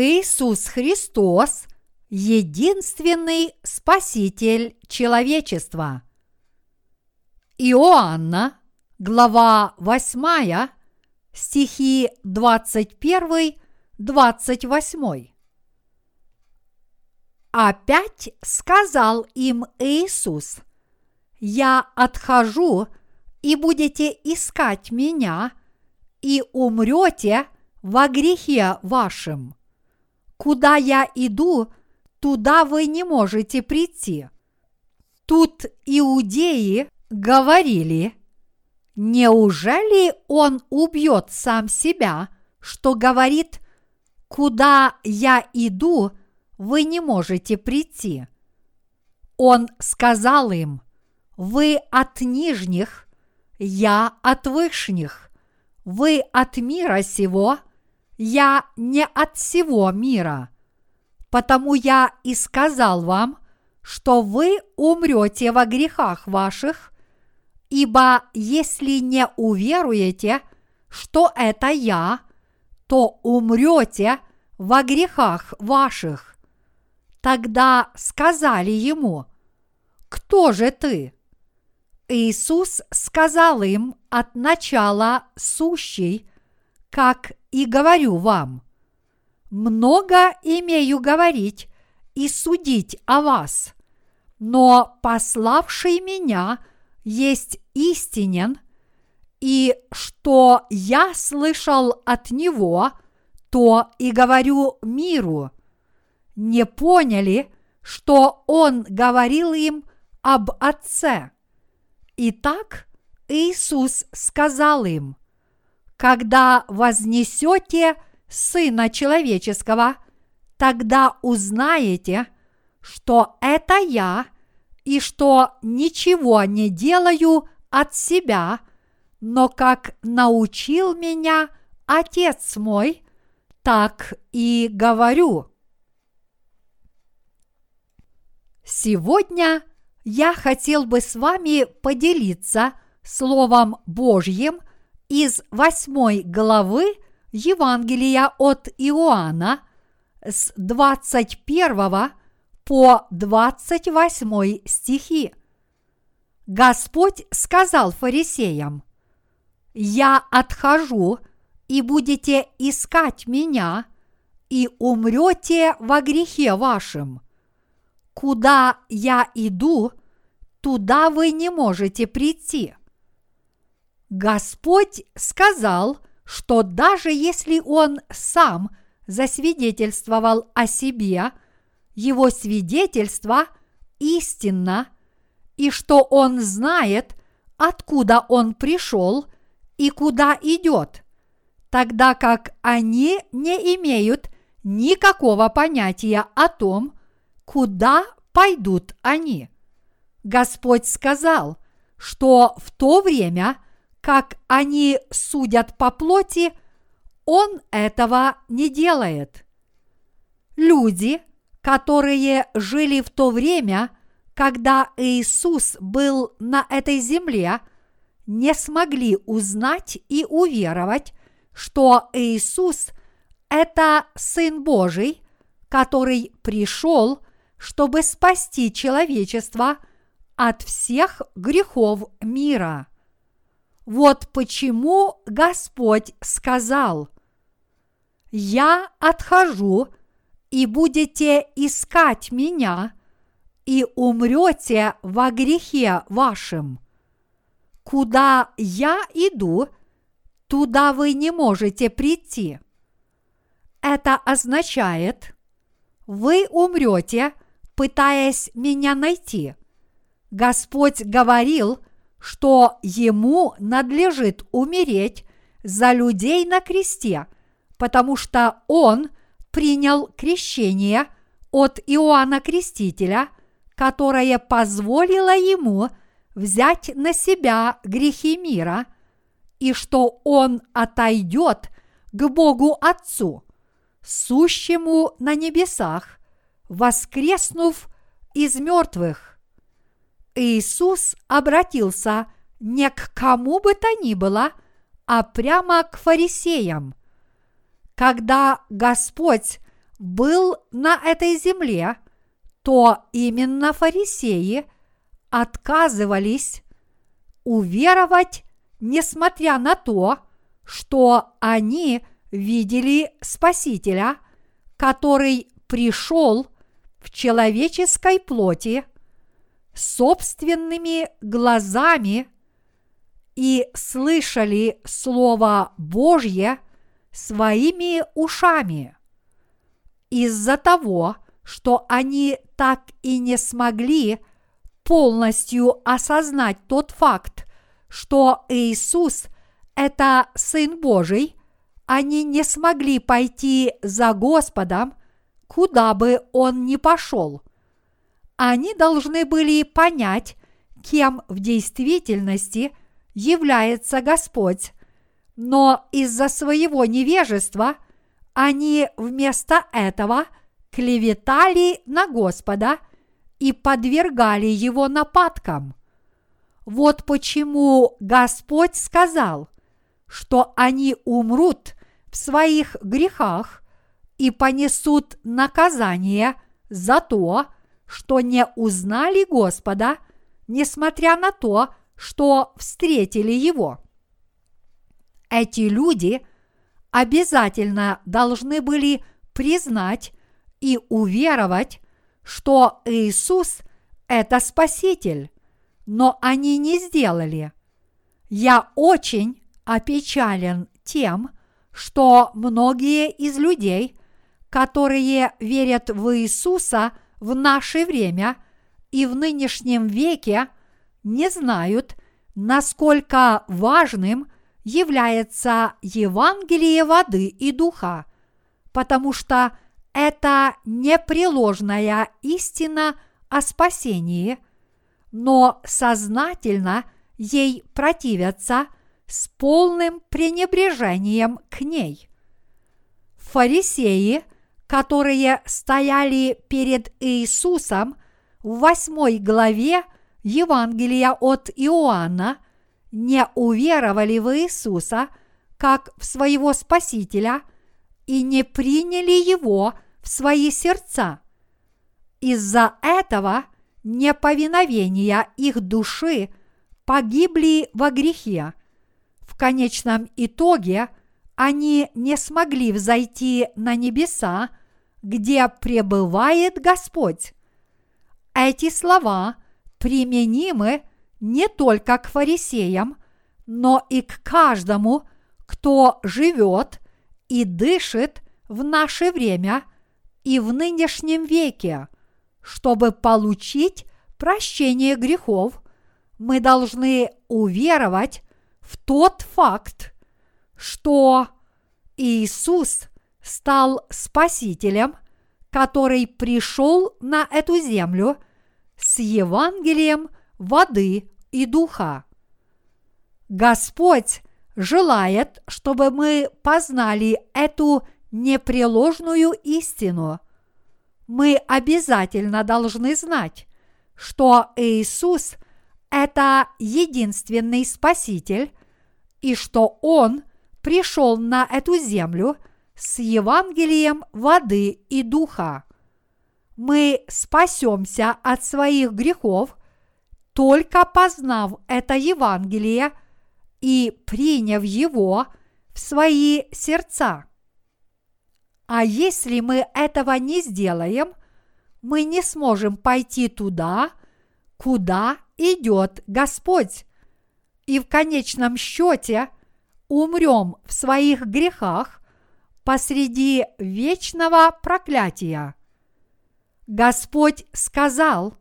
Иисус Христос – единственный Спаситель человечества. Иоанна, глава 8, стихи 21-28. Опять сказал им Иисус, «Я отхожу, и будете искать меня, и умрете во грехе вашем. Куда я иду, туда вы не можете прийти». Тут иудеи говорили, неужели он убьет сам себя, что говорит, куда я иду, вы не можете прийти. Он сказал им, вы от нижних, я от вышних, вы от мира сего, я не от всего мира. Потому я и сказал вам, что вы умрете во грехах ваших, ибо если не уверуете, что это я, то умрете во грехах ваших. Тогда сказали ему, «Кто же ты?» Иисус сказал им от начала сущий, как и говорю вам. Много имею говорить и судить о вас, но пославший меня есть истинен, и что я слышал от него, то и говорю миру – не поняли, что Он говорил им об Отце. Итак, Иисус сказал им, когда вознесете Сына Человеческого, тогда узнаете, что это я и что ничего не делаю от себя, но как научил меня Отец мой, так и говорю. Сегодня я хотел бы с вами поделиться Словом Божьим из восьмой главы Евангелия от Иоанна с 21 по 28 стихи. Господь сказал фарисеям, «Я отхожу, и будете искать меня, и умрете во грехе вашем» куда я иду, туда вы не можете прийти. Господь сказал, что даже если Он сам засвидетельствовал о себе, его свидетельство истинно, и что Он знает, откуда Он пришел и куда идет, тогда как они не имеют никакого понятия о том, куда пойдут они? Господь сказал, что в то время, как они судят по плоти, Он этого не делает. Люди, которые жили в то время, когда Иисус был на этой земле, не смогли узнать и уверовать, что Иисус – это Сын Божий, который пришел чтобы спасти человечество от всех грехов мира. Вот почему Господь сказал, «Я отхожу, и будете искать меня, и умрете во грехе вашем. Куда я иду, туда вы не можете прийти». Это означает, вы умрете – пытаясь меня найти. Господь говорил, что ему надлежит умереть за людей на кресте, потому что он принял крещение от Иоанна Крестителя, которое позволило ему взять на себя грехи мира, и что он отойдет к Богу Отцу, сущему на небесах, воскреснув из мертвых. Иисус обратился не к кому бы то ни было, а прямо к фарисеям. Когда Господь был на этой земле, то именно фарисеи отказывались уверовать, несмотря на то, что они видели Спасителя, который пришел в человеческой плоти собственными глазами и слышали Слово Божье своими ушами. Из-за того, что они так и не смогли полностью осознать тот факт, что Иисус – это Сын Божий, они не смогли пойти за Господом, куда бы Он ни пошел. Они должны были понять, кем в действительности является Господь, но из-за своего невежества они вместо этого клеветали на Господа и подвергали его нападкам. Вот почему Господь сказал, что они умрут в своих грехах и понесут наказание за то, что не узнали Господа, несмотря на то, что встретили Его. Эти люди обязательно должны были признать и уверовать, что Иисус – это Спаситель, но они не сделали. Я очень опечален тем, что многие из людей, которые верят в Иисуса в наше время и в нынешнем веке – не знают, насколько важным является Евангелие воды и духа, потому что это непреложная истина о спасении, но сознательно ей противятся с полным пренебрежением к ней. Фарисеи, которые стояли перед Иисусом в восьмой главе – Евангелия от Иоанна не уверовали в Иисуса как в своего Спасителя и не приняли Его в свои сердца. Из-за этого неповиновения их души погибли во грехе. В конечном итоге они не смогли взойти на небеса, где пребывает Господь. Эти слова – применимы не только к фарисеям, но и к каждому, кто живет и дышит в наше время и в нынешнем веке. Чтобы получить прощение грехов, мы должны уверовать в тот факт, что Иисус стал Спасителем, который пришел на эту землю – с Евангелием воды и духа. Господь желает, чтобы мы познали эту непреложную истину. Мы обязательно должны знать, что Иисус – это единственный Спаситель, и что Он пришел на эту землю с Евангелием воды и духа мы спасемся от своих грехов, только познав это Евангелие и приняв его в свои сердца. А если мы этого не сделаем, мы не сможем пойти туда, куда идет Господь, и в конечном счете умрем в своих грехах посреди вечного проклятия. Господь сказал,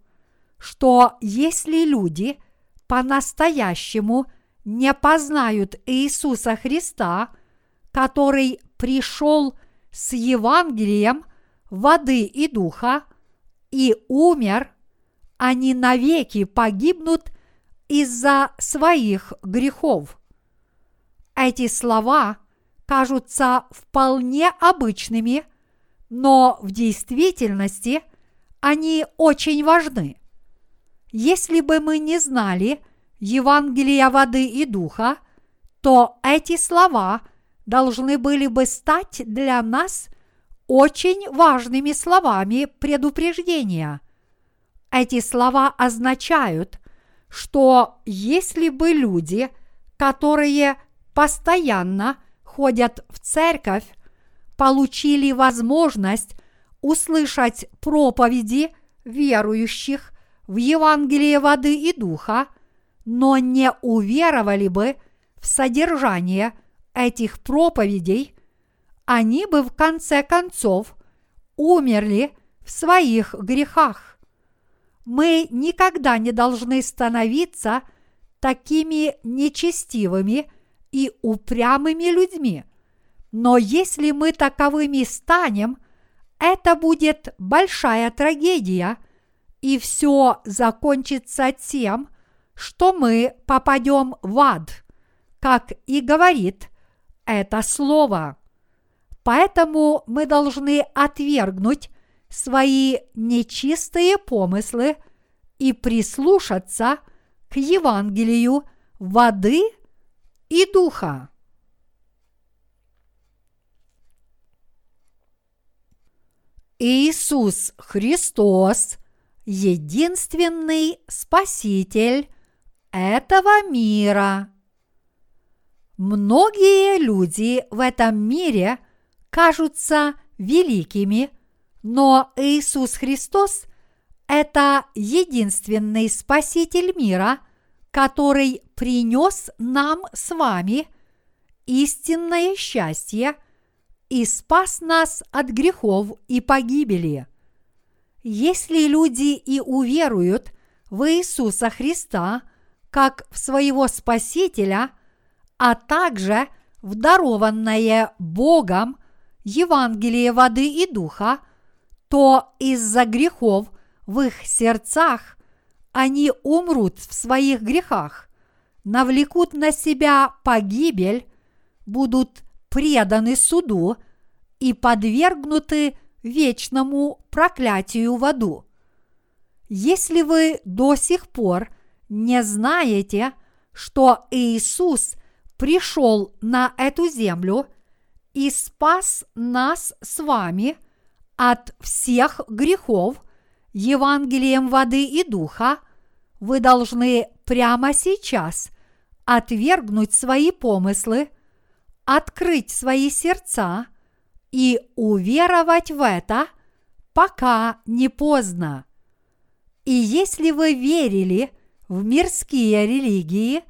что если люди по-настоящему не познают Иисуса Христа, который пришел с Евангелием воды и духа и умер, они навеки погибнут из-за своих грехов. Эти слова кажутся вполне обычными, но в действительности они очень важны. Если бы мы не знали Евангелия воды и духа, то эти слова должны были бы стать для нас очень важными словами предупреждения. Эти слова означают, что если бы люди, которые постоянно ходят в церковь, получили возможность услышать проповеди верующих в Евангелие воды и духа, но не уверовали бы в содержание этих проповедей, они бы в конце концов умерли в своих грехах. Мы никогда не должны становиться такими нечестивыми и упрямыми людьми. Но если мы таковыми станем, это будет большая трагедия, и все закончится тем, что мы попадем в ад, как и говорит это слово. Поэтому мы должны отвергнуть свои нечистые помыслы и прислушаться к Евангелию воды и духа. Иисус Христос – единственный Спаситель этого мира. Многие люди в этом мире кажутся великими, но Иисус Христос – это единственный Спаситель мира, который принес нам с вами истинное счастье и спас нас от грехов и погибели. Если люди и уверуют в Иисуса Христа как в своего Спасителя, а также в дарованное Богом Евангелие воды и духа, то из-за грехов в их сердцах они умрут в своих грехах навлекут на себя погибель, будут преданы суду и подвергнуты вечному проклятию в аду. Если вы до сих пор не знаете, что Иисус пришел на эту землю и спас нас с вами от всех грехов Евангелием воды и духа, вы должны прямо сейчас отвергнуть свои помыслы, открыть свои сердца и уверовать в это, пока не поздно. И если вы верили в мирские религии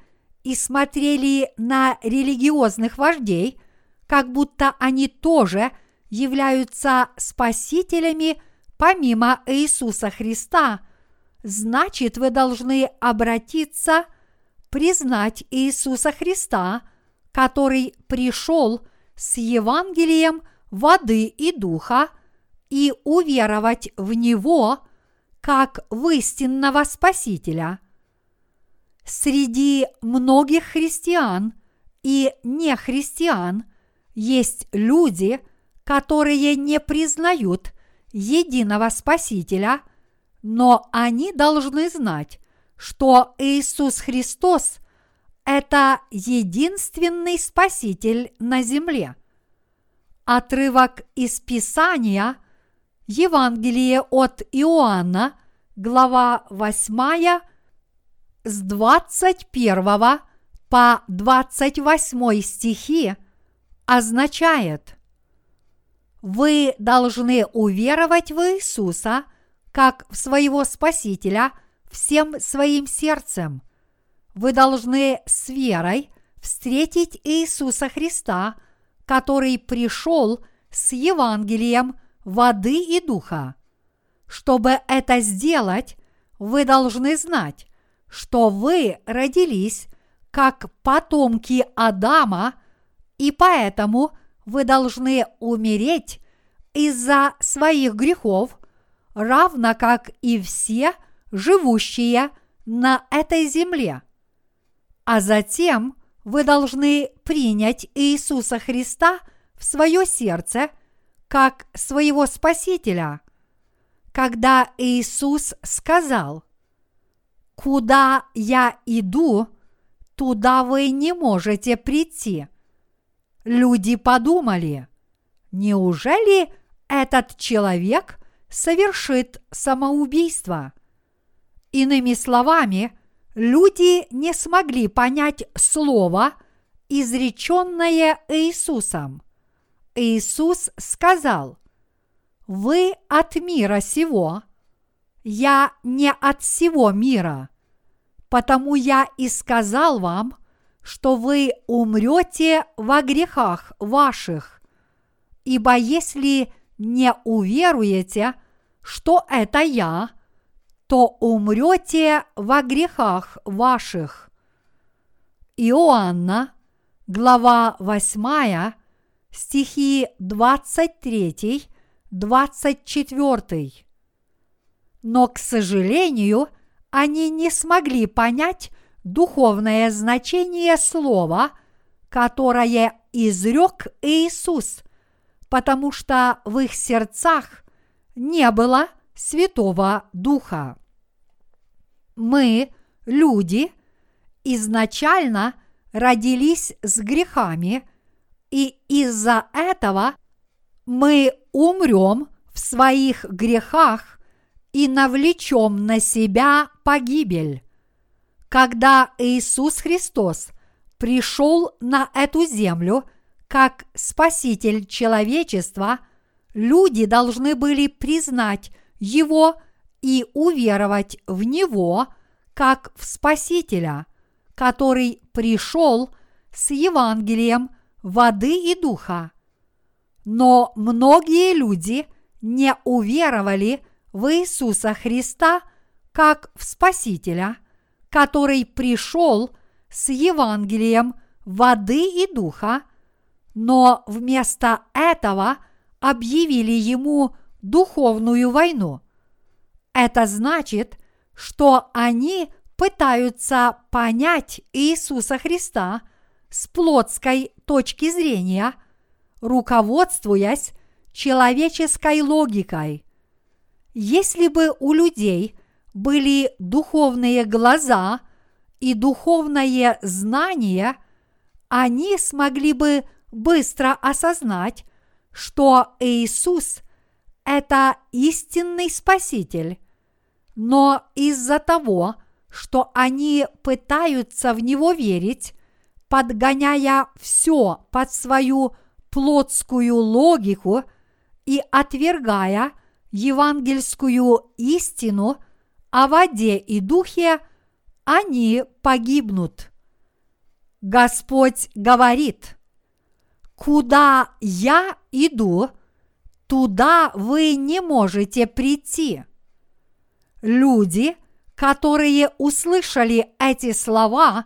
и смотрели на религиозных вождей, как будто они тоже являются спасителями помимо Иисуса Христа – значит вы должны обратиться, признать Иисуса Христа, который пришел с Евангелием воды и духа, и уверовать в Него как в истинного Спасителя. Среди многих христиан и нехристиан есть люди, которые не признают единого Спасителя – но они должны знать, что Иисус Христос – это единственный Спаситель на земле. Отрывок из Писания Евангелие от Иоанна, глава 8, с 21 по 28 стихи означает Вы должны уверовать в Иисуса – как в своего Спасителя всем своим сердцем. Вы должны с верой встретить Иисуса Христа, который пришел с Евангелием воды и духа. Чтобы это сделать, вы должны знать, что вы родились как потомки Адама, и поэтому вы должны умереть из-за своих грехов равно как и все живущие на этой земле. А затем вы должны принять Иисуса Христа в свое сердце как своего Спасителя. Когда Иисус сказал, «Куда я иду, туда вы не можете прийти», люди подумали, неужели этот человек совершит самоубийство. Иными словами, люди не смогли понять слово, изреченное Иисусом. Иисус сказал, «Вы от мира сего, я не от всего мира, потому я и сказал вам, что вы умрете во грехах ваших, ибо если не уверуете, что это я, то умрете во грехах ваших. Иоанна, глава 8, стихи 23, 24. Но, к сожалению, они не смогли понять духовное значение слова, которое изрек Иисус, потому что в их сердцах не было Святого Духа. Мы, люди, изначально родились с грехами, и из-за этого мы умрем в своих грехах и навлечем на себя погибель. Когда Иисус Христос пришел на эту землю как Спаситель человечества, люди должны были признать Его и уверовать в Него как в Спасителя, который пришел с Евангелием воды и духа. Но многие люди не уверовали в Иисуса Христа как в Спасителя – который пришел с Евангелием воды и духа, но вместо этого объявили ему духовную войну. Это значит, что они пытаются понять Иисуса Христа с плотской точки зрения, руководствуясь человеческой логикой. Если бы у людей были духовные глаза и духовное знание, они смогли бы быстро осознать, что Иисус – это истинный Спаситель. Но из-за того, что они пытаются в Него верить, подгоняя все под свою плотскую логику и отвергая евангельскую истину – о воде и духе, они погибнут. Господь говорит, куда я иду, туда вы не можете прийти. Люди, которые услышали эти слова,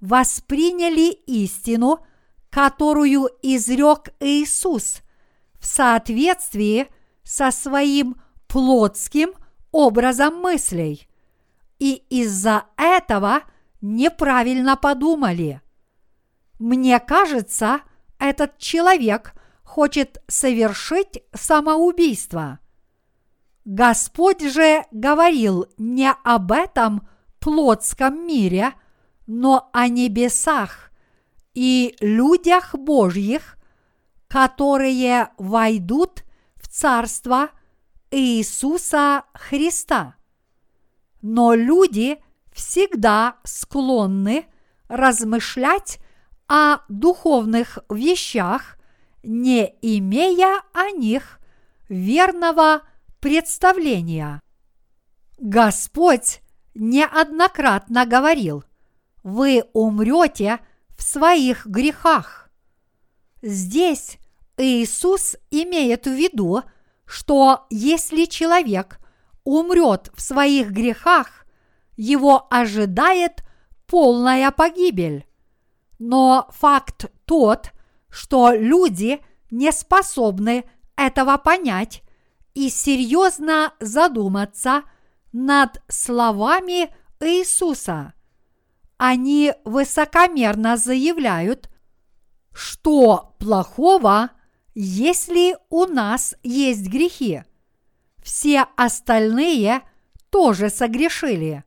восприняли истину, которую изрек Иисус в соответствии со своим плотским – образом мыслей и из-за этого неправильно подумали. Мне кажется, этот человек хочет совершить самоубийство. Господь же говорил не об этом плотском мире, но о небесах и людях Божьих, которые войдут в Царство Иисуса Христа. Но люди всегда склонны размышлять о духовных вещах, не имея о них верного представления. Господь неоднократно говорил, вы умрете в своих грехах. Здесь Иисус имеет в виду – что если человек умрет в своих грехах, его ожидает полная погибель. Но факт тот, что люди не способны этого понять и серьезно задуматься над словами Иисуса. Они высокомерно заявляют, что плохого если у нас есть грехи, все остальные тоже согрешили.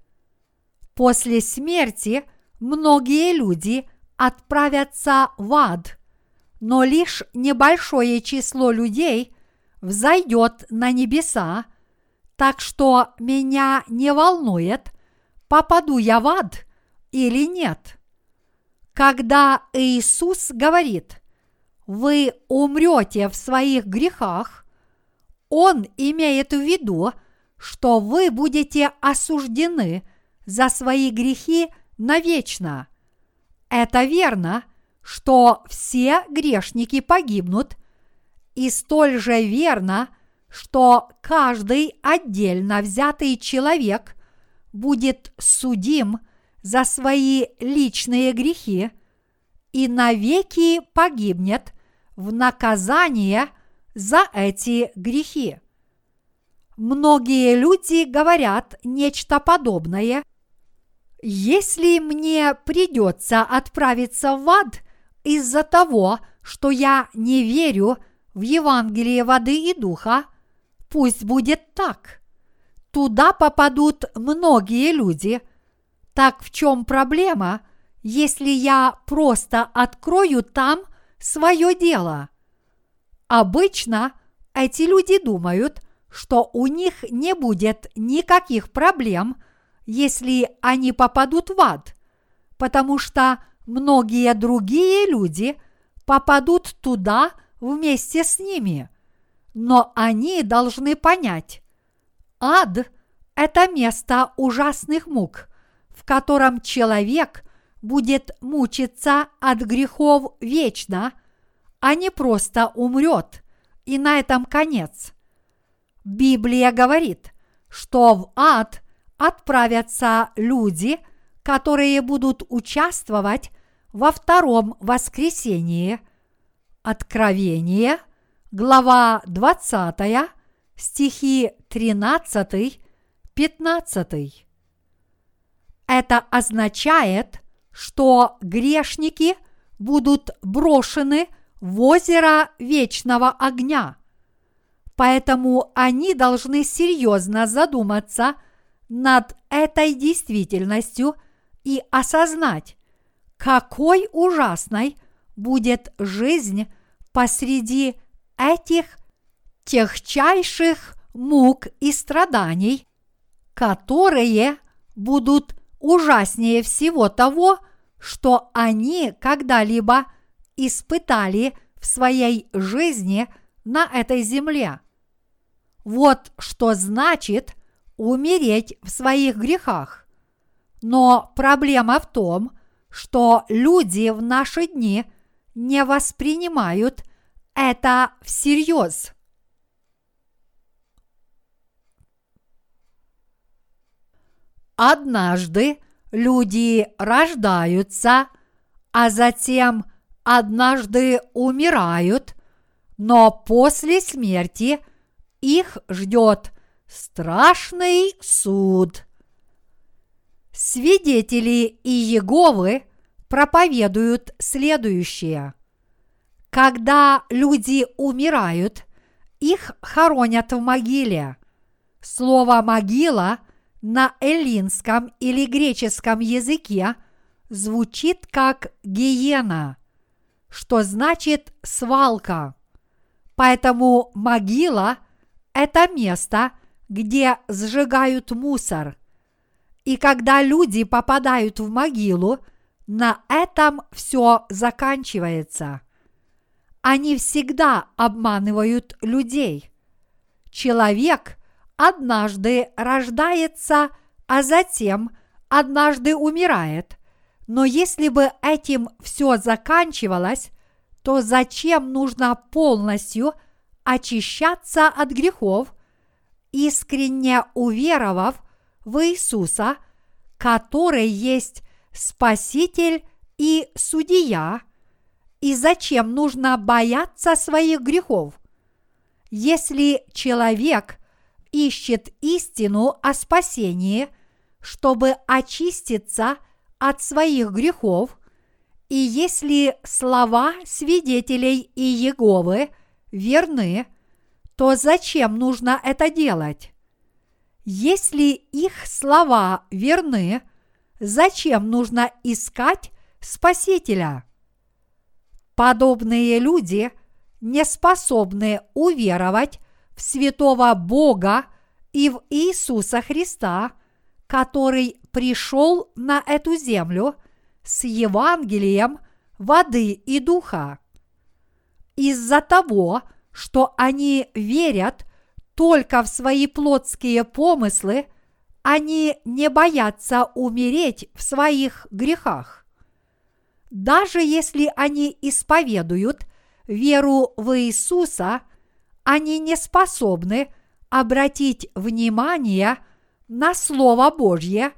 После смерти многие люди отправятся в ад, но лишь небольшое число людей взойдет на небеса, так что меня не волнует, попаду я в ад или нет. Когда Иисус говорит, вы умрете в своих грехах, Он имеет в виду, что вы будете осуждены за свои грехи навечно. Это верно, что все грешники погибнут, и столь же верно, что каждый отдельно взятый человек будет судим за свои личные грехи и навеки погибнет в наказание за эти грехи. Многие люди говорят нечто подобное. Если мне придется отправиться в ад из-за того, что я не верю в Евангелие воды и духа, пусть будет так. Туда попадут многие люди. Так в чем проблема, если я просто открою там свое дело? Обычно эти люди думают, что у них не будет никаких проблем, если они попадут в ад, потому что многие другие люди попадут туда вместе с ними. Но они должны понять, ад – это место ужасных мук, в котором человек будет мучиться от грехов вечно, а не просто умрет, и на этом конец. Библия говорит, что в ад отправятся люди, которые будут участвовать во втором воскресении. Откровение, глава 20, стихи 13, 15. Это означает, что грешники будут брошены в озеро вечного огня. Поэтому они должны серьезно задуматься над этой действительностью и осознать, какой ужасной будет жизнь посреди этих техчайших мук и страданий, которые будут ужаснее всего того, что они когда-либо испытали в своей жизни на этой земле. Вот что значит умереть в своих грехах. Но проблема в том, что люди в наши дни не воспринимают это всерьез. Однажды люди рождаются, а затем однажды умирают, но после смерти их ждет страшный суд. Свидетели Иеговы проповедуют следующее. Когда люди умирают, их хоронят в могиле. Слово «могила» на эллинском или греческом языке звучит как «гиена», что значит «свалка». Поэтому могила – это место, где сжигают мусор. И когда люди попадают в могилу, на этом все заканчивается. Они всегда обманывают людей. Человек однажды рождается, а затем однажды умирает. Но если бы этим все заканчивалось, то зачем нужно полностью очищаться от грехов, искренне уверовав в Иисуса, который есть Спаситель и Судья, и зачем нужно бояться своих грехов? Если человек ищет истину о спасении, чтобы очиститься от своих грехов, и если слова свидетелей Иеговы верны, то зачем нужно это делать? Если их слова верны, зачем нужно искать Спасителя? Подобные люди не способны уверовать святого Бога и в Иисуса Христа, который пришел на эту землю с Евангелием воды и духа. Из-за того, что они верят только в свои плотские помыслы, они не боятся умереть в своих грехах. Даже если они исповедуют веру в Иисуса, они не способны обратить внимание на Слово Божье,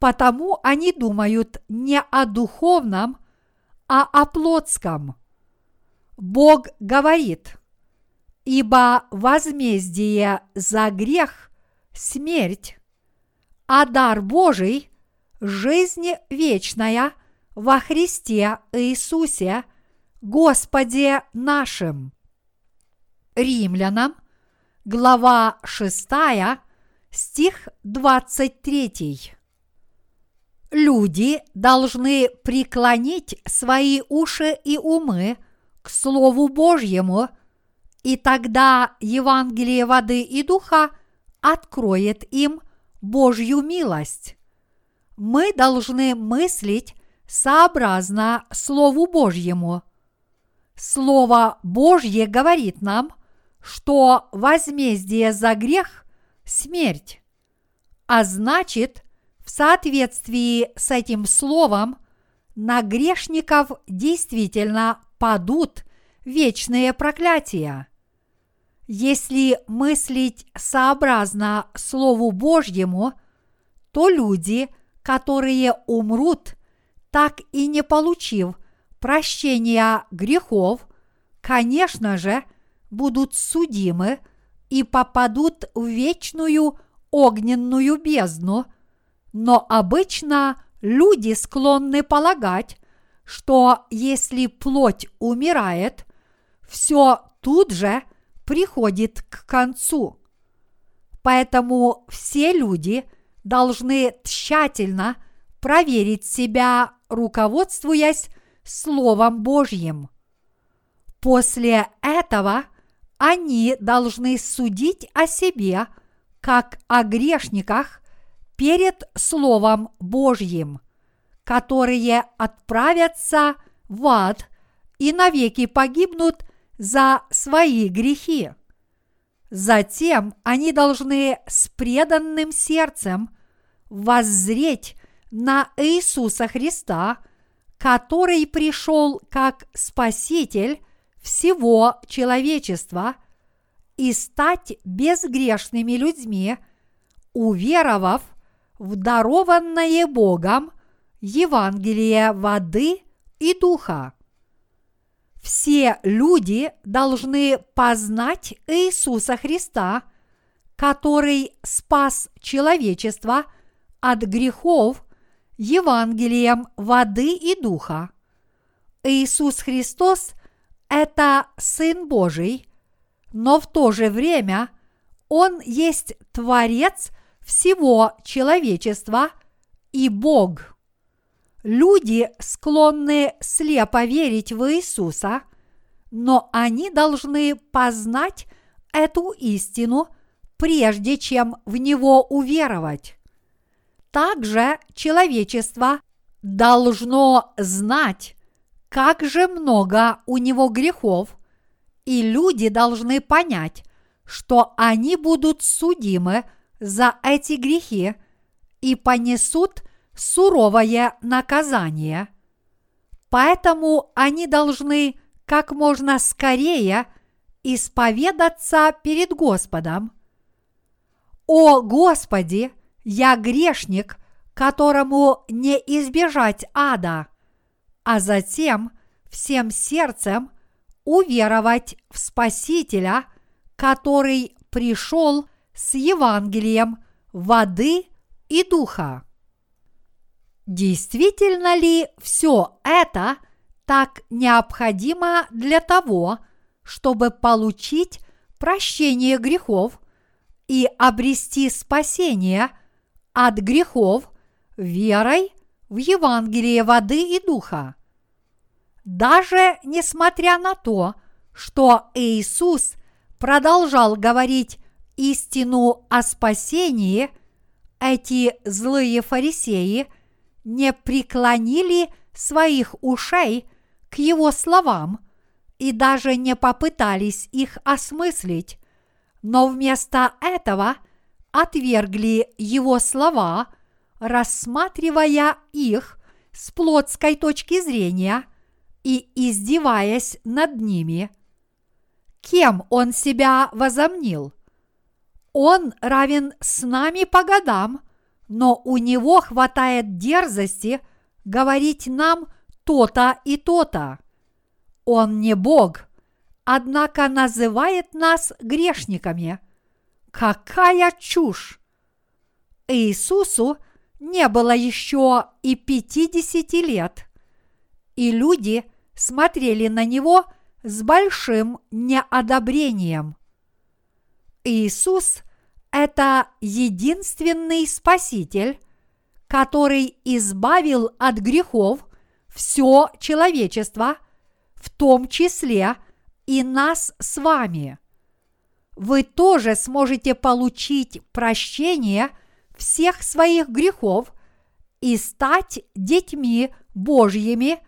потому они думают не о духовном, а о плотском. Бог говорит, ибо возмездие за грех – смерть, а дар Божий – жизнь вечная во Христе Иисусе, Господе нашим. Римлянам, глава 6, стих 23. Люди должны преклонить свои уши и умы к Слову Божьему, и тогда Евангелие воды и духа откроет им Божью милость. Мы должны мыслить сообразно Слову Божьему. Слово Божье говорит нам, что возмездие за грех – смерть, а значит – в соответствии с этим словом на грешников действительно падут вечные проклятия. Если мыслить сообразно Слову Божьему, то люди, которые умрут, так и не получив прощения грехов, конечно же, будут судимы и попадут в вечную огненную бездну – но обычно люди склонны полагать, что если плоть умирает, все тут же приходит к концу. Поэтому все люди должны тщательно проверить себя, руководствуясь Словом Божьим. После этого они должны судить о себе как о грешниках перед Словом Божьим, которые отправятся в ад и навеки погибнут за свои грехи. Затем они должны с преданным сердцем воззреть на Иисуса Христа, который пришел как Спаситель всего человечества, и стать безгрешными людьми, уверовав – в дарованное Богом Евангелие воды и духа. Все люди должны познать Иисуса Христа, который спас человечество от грехов Евангелием воды и духа. Иисус Христос – это Сын Божий, но в то же время Он есть Творец всего человечества и Бог. Люди склонны слепо верить в Иисуса, но они должны познать эту истину, прежде чем в Него уверовать. Также человечество должно знать, как же много у него грехов, и люди должны понять, что они будут судимы – за эти грехи и понесут суровое наказание. Поэтому они должны как можно скорее исповедаться перед Господом. О Господи, я грешник, которому не избежать ада, а затем всем сердцем уверовать в Спасителя, который пришел с Евангелием воды и духа. Действительно ли все это так необходимо для того, чтобы получить прощение грехов и обрести спасение от грехов верой в Евангелие воды и духа? Даже несмотря на то, что Иисус продолжал говорить истину о спасении, эти злые фарисеи не преклонили своих ушей к его словам и даже не попытались их осмыслить, но вместо этого отвергли его слова, рассматривая их с плотской точки зрения и издеваясь над ними. Кем он себя возомнил? Он равен с нами по годам, но у него хватает дерзости говорить нам то-то и то-то. Он не Бог, однако называет нас грешниками. Какая чушь! Иисусу не было еще и пятидесяти лет, и люди смотрели на него с большим неодобрением. Иисус – это единственный Спаситель, который избавил от грехов все человечество, в том числе и нас с вами. Вы тоже сможете получить прощение всех своих грехов и стать детьми Божьими,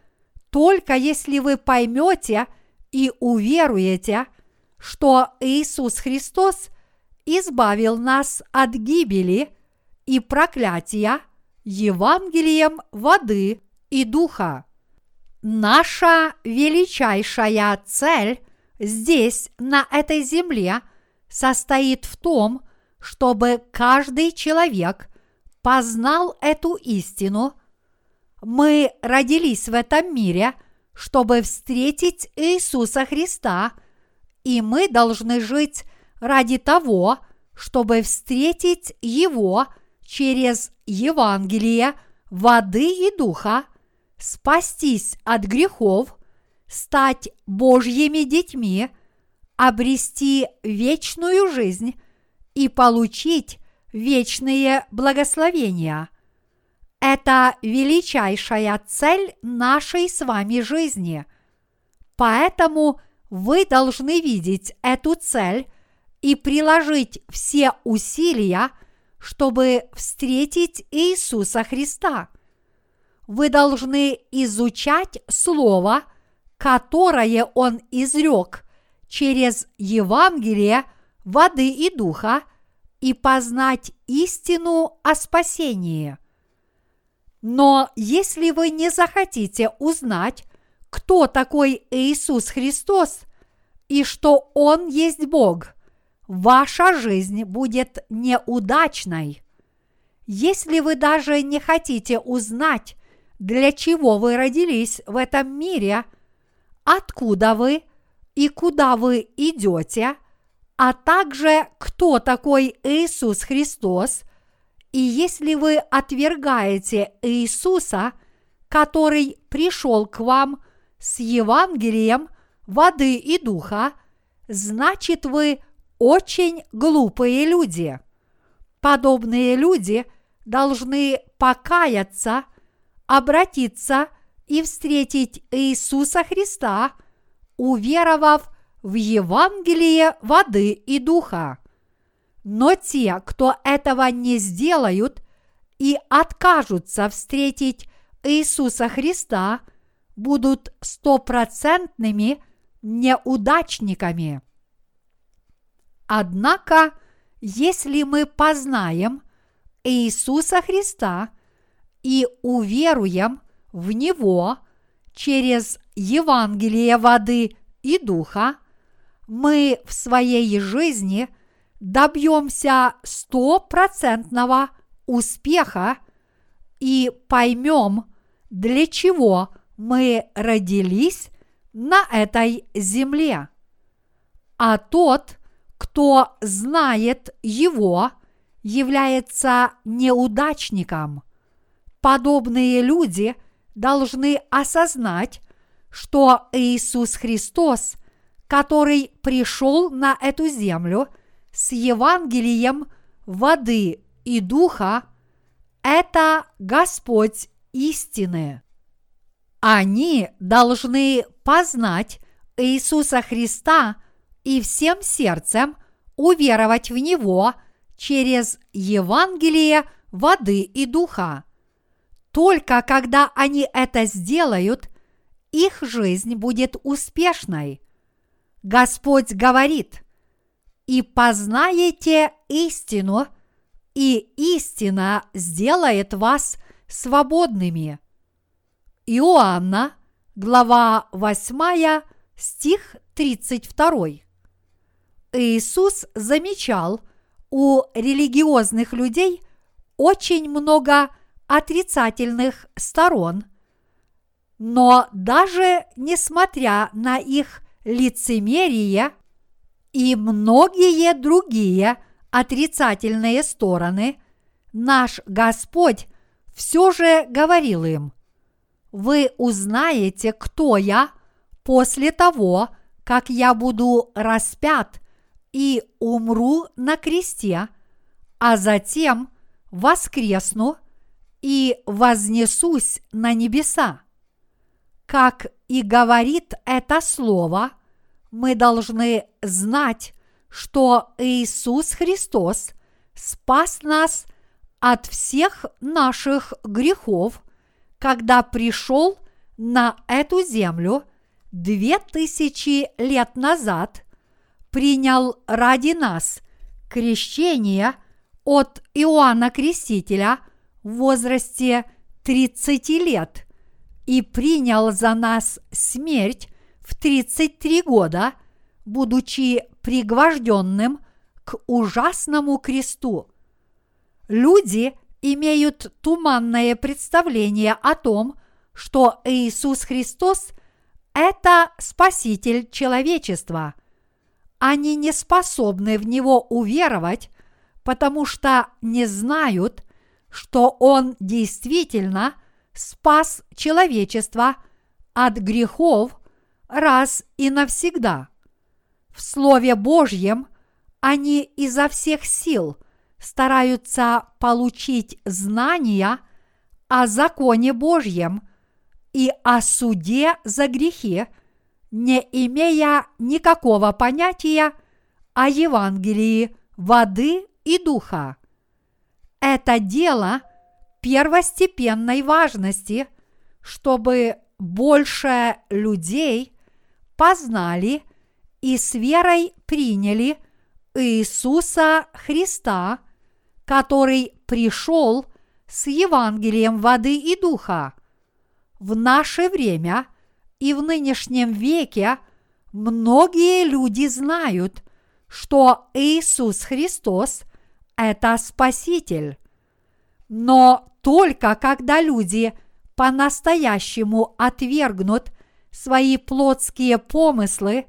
только если вы поймете и уверуете – что Иисус Христос избавил нас от гибели и проклятия Евангелием воды и духа. Наша величайшая цель здесь, на этой земле, состоит в том, чтобы каждый человек познал эту истину. Мы родились в этом мире, чтобы встретить Иисуса Христа – и мы должны жить ради того, чтобы встретить Его через Евангелие воды и духа, спастись от грехов, стать Божьими детьми, обрести вечную жизнь и получить вечные благословения. Это величайшая цель нашей с вами жизни. Поэтому – вы должны видеть эту цель и приложить все усилия, чтобы встретить Иисуса Христа. Вы должны изучать Слово, которое Он изрек через Евангелие воды и духа, и познать истину о спасении. Но если вы не захотите узнать, кто такой Иисус Христос и что Он есть Бог, ваша жизнь будет неудачной. Если вы даже не хотите узнать, для чего вы родились в этом мире, откуда вы и куда вы идете, а также кто такой Иисус Христос, и если вы отвергаете Иисуса, который пришел к вам – с Евангелием воды и духа, значит вы очень глупые люди. Подобные люди должны покаяться, обратиться и встретить Иисуса Христа, уверовав в Евангелие воды и духа. Но те, кто этого не сделают и откажутся встретить Иисуса Христа – будут стопроцентными неудачниками. Однако, если мы познаем Иисуса Христа и уверуем в Него через Евангелие воды и духа, мы в своей жизни добьемся стопроцентного успеха и поймем, для чего – мы родились на этой земле. А тот, кто знает его, является неудачником. Подобные люди должны осознать, что Иисус Христос, который пришел на эту землю с Евангелием воды и духа, это Господь истины. Они должны познать Иисуса Христа и всем сердцем уверовать в Него через Евангелие воды и духа. Только когда они это сделают, их жизнь будет успешной. Господь говорит, «И познаете истину, и истина сделает вас свободными». Иоанна, глава 8, стих 32. Иисус замечал у религиозных людей очень много отрицательных сторон, но даже несмотря на их лицемерие и многие другие отрицательные стороны, наш Господь все же говорил им, «Вы узнаете, кто я после того, как я буду распят и умру на кресте, а затем воскресну и вознесусь на небеса. Как и говорит это слово, мы должны знать, что Иисус Христос спас нас от всех наших грехов, когда пришел на эту землю две тысячи лет назад, принял ради нас крещение от Иоанна Крестителя в возрасте 30 лет и принял за нас смерть в 33 года, будучи пригвожденным к ужасному кресту. Люди имеют туманное представление о том, что Иисус Христос – это Спаситель человечества. Они не способны в Него уверовать, потому что не знают, что Он действительно спас человечество от грехов раз и навсегда. В Слове Божьем они изо всех сил стараются получить знания о законе Божьем и о суде за грехи, не имея никакого понятия о Евангелии воды и духа. Это дело первостепенной важности, чтобы больше людей познали и с верой приняли Иисуса Христа, который пришел с Евангелием воды и духа. В наше время и в нынешнем веке многие люди знают, что Иисус Христос – это Спаситель. Но только когда люди по-настоящему отвергнут свои плотские помыслы,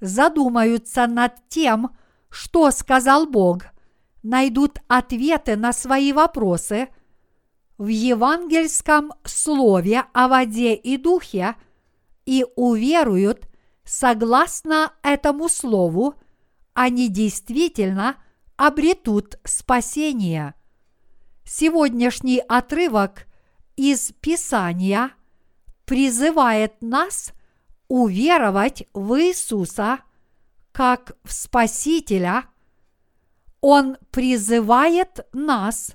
задумаются над тем, что сказал Бог, найдут ответы на свои вопросы, в евангельском слове о воде и духе и уверуют согласно этому слову, они действительно обретут спасение. Сегодняшний отрывок из Писания призывает нас уверовать в Иисуса как в Спасителя. Он призывает нас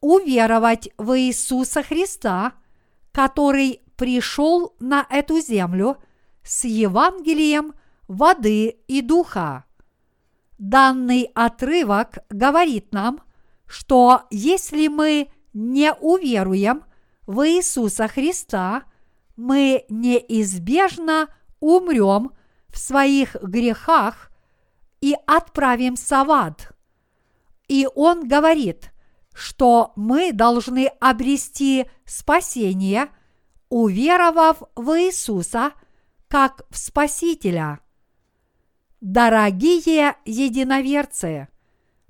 уверовать в Иисуса Христа, который пришел на эту землю с Евангелием воды и духа. Данный отрывок говорит нам, что если мы не уверуем в Иисуса Христа, мы неизбежно умрем в своих грехах и отправимся в ад. И он говорит, что мы должны обрести спасение, уверовав в Иисуса как в Спасителя. Дорогие единоверцы,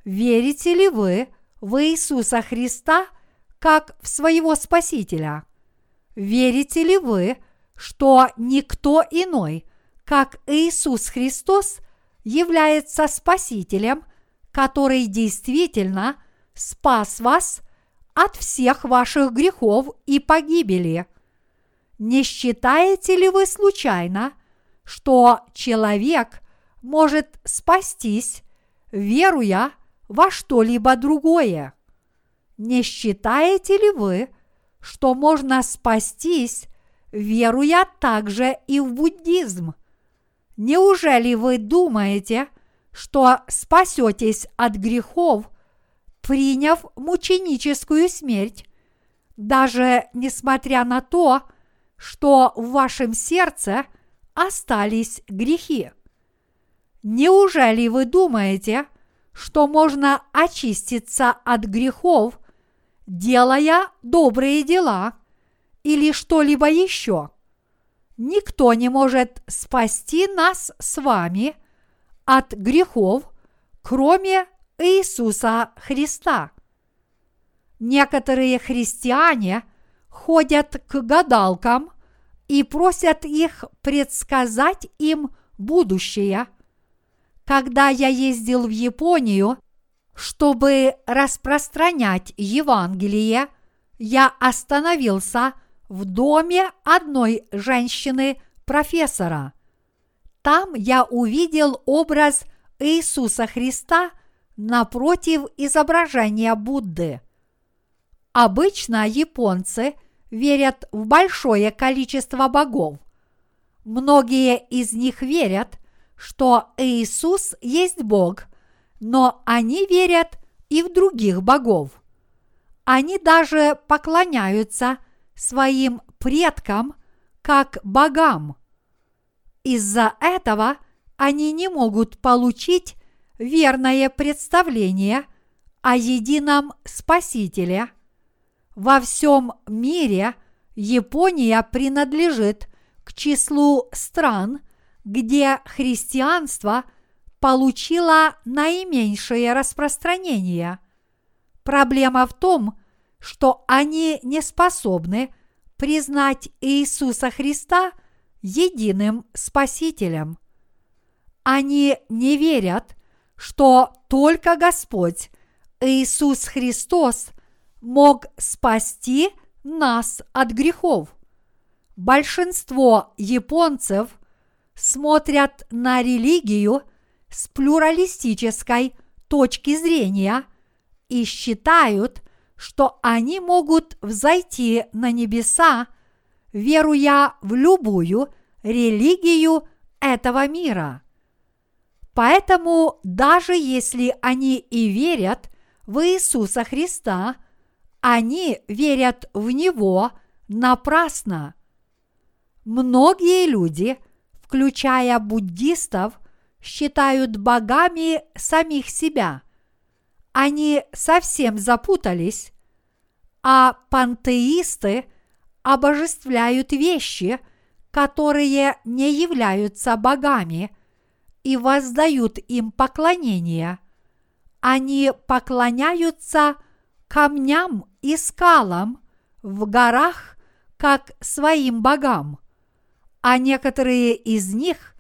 верите ли вы в Иисуса Христа как в своего Спасителя? Верите ли вы, что никто иной, как Иисус Христос, является Спасителем, который действительно спас вас от всех ваших грехов и погибели? Не считаете ли вы случайно, что человек может спастись, веруя во что-либо другое. Не считаете ли вы, что можно спастись, веруя также и в буддизм? Неужели вы думаете, что спасетесь от грехов, приняв мученическую смерть, даже несмотря на то, что в вашем сердце остались грехи? Неужели вы думаете, что можно очиститься от грехов, делая добрые дела или что-либо еще? Никто не может спасти нас с вами от грехов, кроме Иисуса Христа. Некоторые христиане ходят к гадалкам и просят их предсказать им будущее. Когда я ездил в Японию, чтобы распространять Евангелие, я остановился в доме одной женщины-профессора. Там я увидел образ Иисуса Христа напротив изображения Будды. Обычно японцы верят в большое количество богов. Многие из них верят, что Иисус есть Бог, но они верят и в других богов. Они даже поклоняются своим предкам как богам. Из-за этого они не могут получить верное представление о едином Спасителе. Во всем мире Япония принадлежит к числу стран, где христианство получило наименьшее распространение. Проблема в том, что они не способны признать Иисуса Христа единым Спасителем. Они не верят, что только Господь Иисус Христос мог спасти нас от грехов. Большинство японцев смотрят на религию с плюралистической точки зрения и считают, что они могут взойти на небеса, веруя в любую религию этого мира. Поэтому даже если они и верят в Иисуса Христа, они верят в Него напрасно. Многие люди, включая буддистов, считают богами самих себя. Они совсем запутались, а пантеисты обожествляют вещи, которые не являются богами, и воздают им поклонение. Они поклоняются камням и скалам в горах, как своим богам, а некоторые из них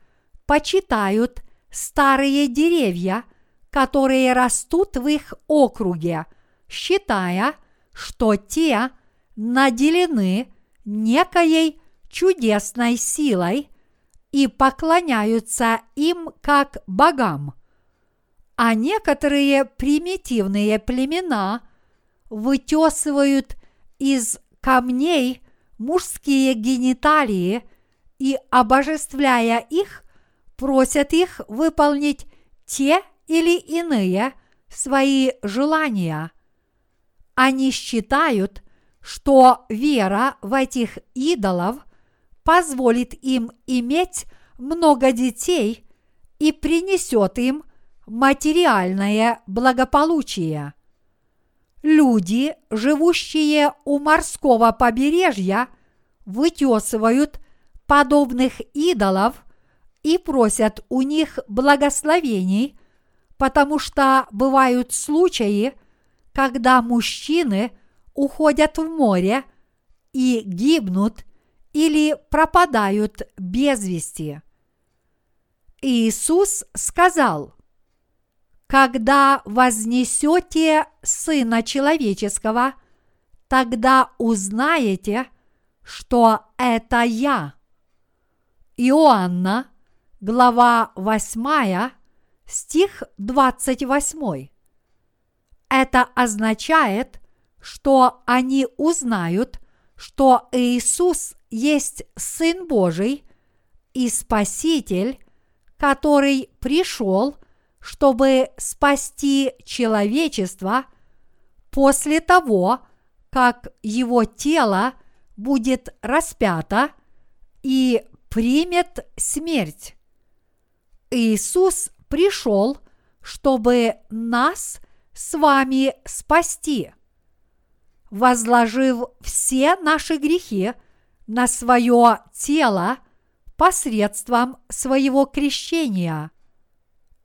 почитают старые деревья, которые растут в их округе, считая, что те наделены некоей чудесной силой и поклоняются им как богам. А некоторые примитивные племена вытесывают из камней мужские гениталии и, обожествляя их, просят их выполнить те или иные свои желания. Они считают, что вера в этих идолов позволит им иметь много детей и принесет им материальное благополучие. Люди, живущие у морского побережья, вытесывают подобных идолов и просят у них благословений, потому что бывают случаи, когда мужчины уходят в море и гибнут или пропадают без вести. Иисус сказал, «Когда вознесете Сына Человеческого, тогда узнаете, что это Я». Иоанна, глава 8, стих 28. Это означает, что они узнают, что Иисус есть Сын Божий и Спаситель, который пришел, чтобы спасти человечество после того, как его тело будет распято и примет смерть. Иисус пришел, чтобы нас с вами спасти, возложив все наши грехи на свое тело посредством своего крещения.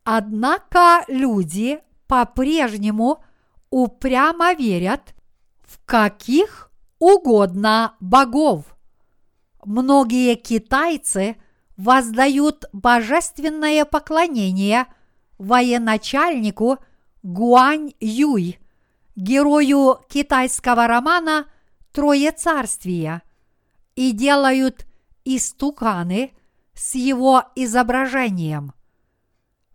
Однако люди по-прежнему упрямо верят в каких угодно богов. Многие китайцы воздают божественное поклонение военачальнику Гуань Юй, герою китайского романа «Трое царствия», и делают истуканы с его изображением.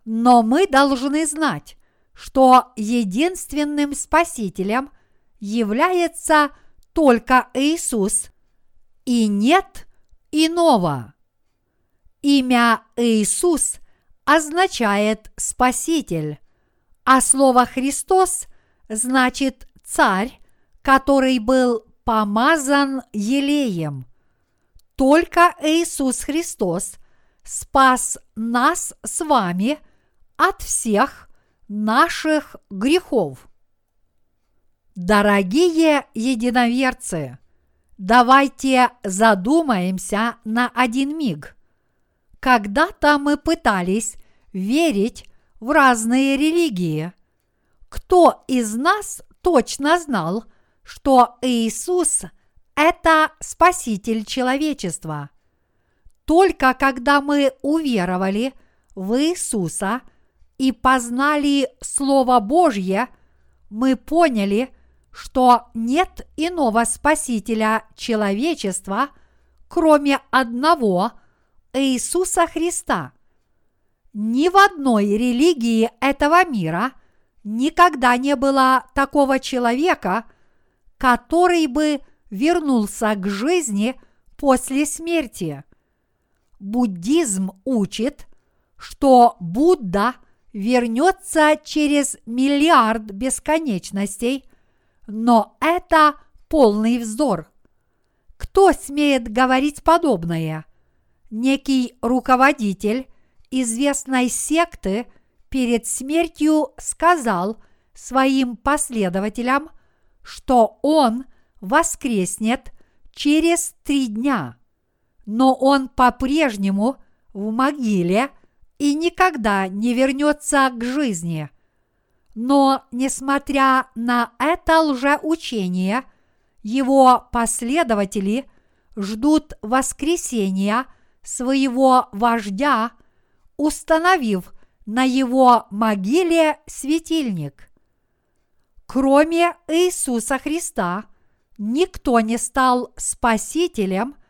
Но мы должны знать, что единственным спасителем является только Иисус, и нет иного. Имя Иисус означает Спаситель, а слово Христос значит Царь, который был помазан елеем. Только Иисус Христос спас нас с вами от всех наших грехов. Дорогие единоверцы, давайте задумаемся на один миг. Когда-то мы пытались верить в разные религии. Кто из нас точно знал, что Иисус – это Спаситель человечества? Только когда мы уверовали в Иисуса и познали Слово Божье, мы поняли, что нет иного Спасителя человечества, кроме одного Иисуса Христа. Ни в одной религии этого мира никогда не было такого человека, который бы вернулся к жизни после смерти – буддизм учит, что Будда вернется через миллиард бесконечностей, но это полный вздор. Кто смеет говорить подобное? Некий руководитель известной секты перед смертью сказал своим последователям, что он воскреснет через три дня но он по-прежнему в могиле и никогда не вернется к жизни. Но, несмотря на это лжеучение, его последователи ждут воскресения своего вождя, установив на его могиле светильник. Кроме Иисуса Христа, никто не стал спасителем –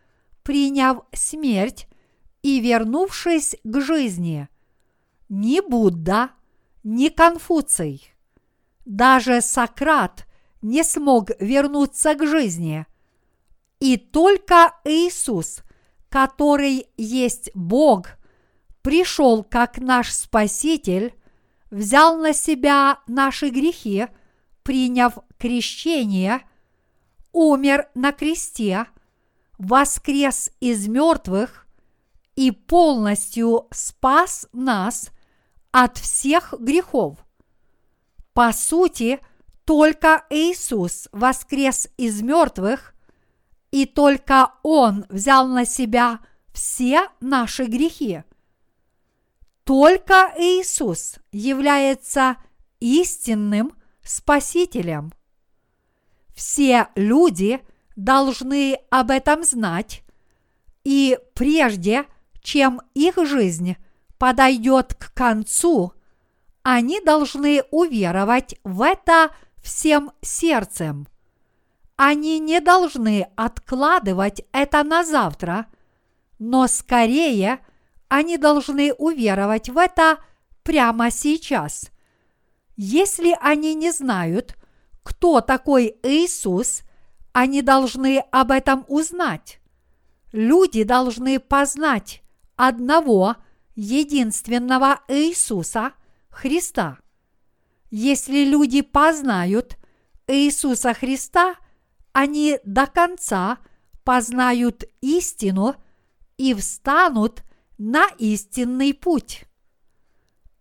приняв смерть и вернувшись к жизни. Ни Будда, ни Конфуций. Даже Сократ не смог вернуться к жизни. И только Иисус, который есть Бог, пришел как наш Спаситель, взял на себя наши грехи, приняв крещение, умер на кресте – воскрес из мертвых и полностью спас нас от всех грехов. По сути, только Иисус воскрес из мертвых, и только Он взял на себя все наши грехи. Только Иисус является истинным Спасителем. Все люди – должны об этом знать, и прежде чем их жизнь подойдет к концу, они должны уверовать в это всем сердцем. Они не должны откладывать это на завтра, но скорее они должны уверовать в это прямо сейчас. Если они не знают, кто такой Иисус, они должны об этом узнать. Люди должны познать одного единственного Иисуса Христа. Если люди познают Иисуса Христа, они до конца познают истину и встанут на истинный путь.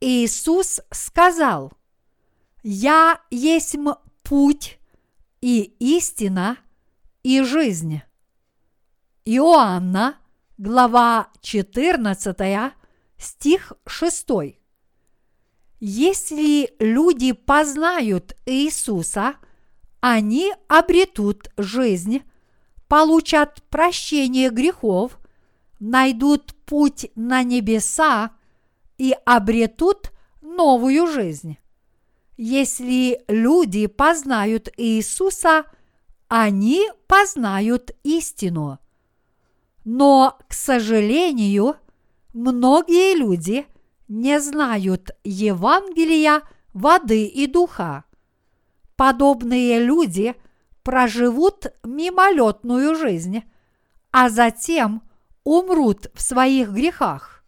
Иисус сказал, «Я есть путь и истина и жизнь». Иоанна, глава 14, стих 6. Если люди познают Иисуса, они обретут жизнь, получат прощение грехов, найдут путь на небеса и обретут новую жизнь. Если люди познают Иисуса, они познают истину. Но, к сожалению, многие люди не знают Евангелия воды и духа. Подобные люди проживут мимолетную жизнь, а затем умрут в своих грехах.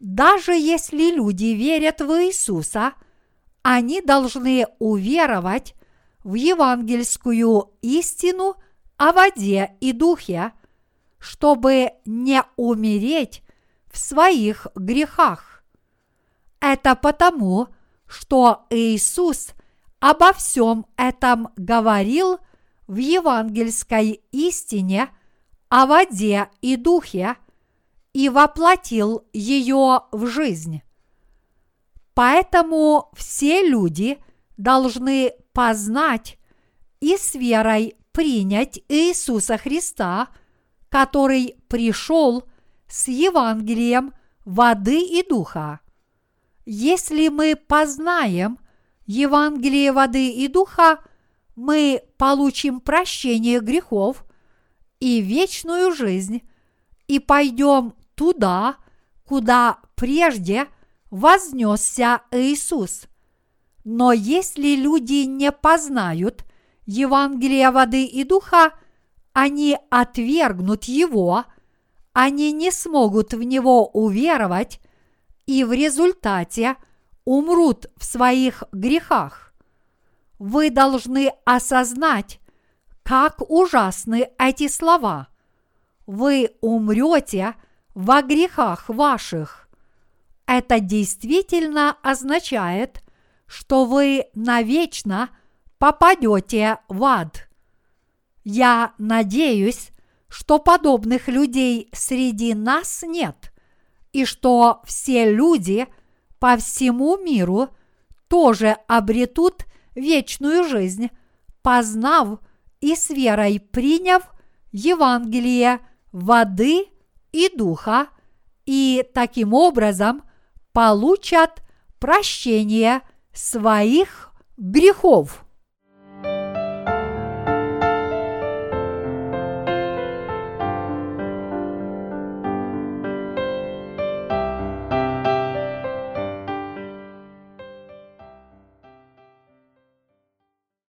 Даже если люди верят в Иисуса, они должны уверовать в евангельскую истину о воде и духе, чтобы не умереть в своих грехах. Это потому, что Иисус обо всем этом говорил в евангельской истине о воде и духе и воплотил ее в жизнь. Поэтому все люди должны познать и с верой принять Иисуса Христа – который пришел с Евангелием воды и духа. Если мы познаем Евангелие воды и духа, мы получим прощение грехов и вечную жизнь и пойдем туда, куда прежде вознесся Иисус. Но если люди не познают Евангелие воды и духа, они отвергнут его, они не смогут в него уверовать и в результате умрут в своих грехах. Вы должны осознать, как ужасны эти слова. Вы умрете во грехах ваших. Это действительно означает, что вы навечно попадете в ад. Я надеюсь, что подобных людей среди нас нет, и что все люди по всему миру тоже обретут вечную жизнь, познав и с верой приняв Евангелие воды и духа, и таким образом получат прощение своих грехов.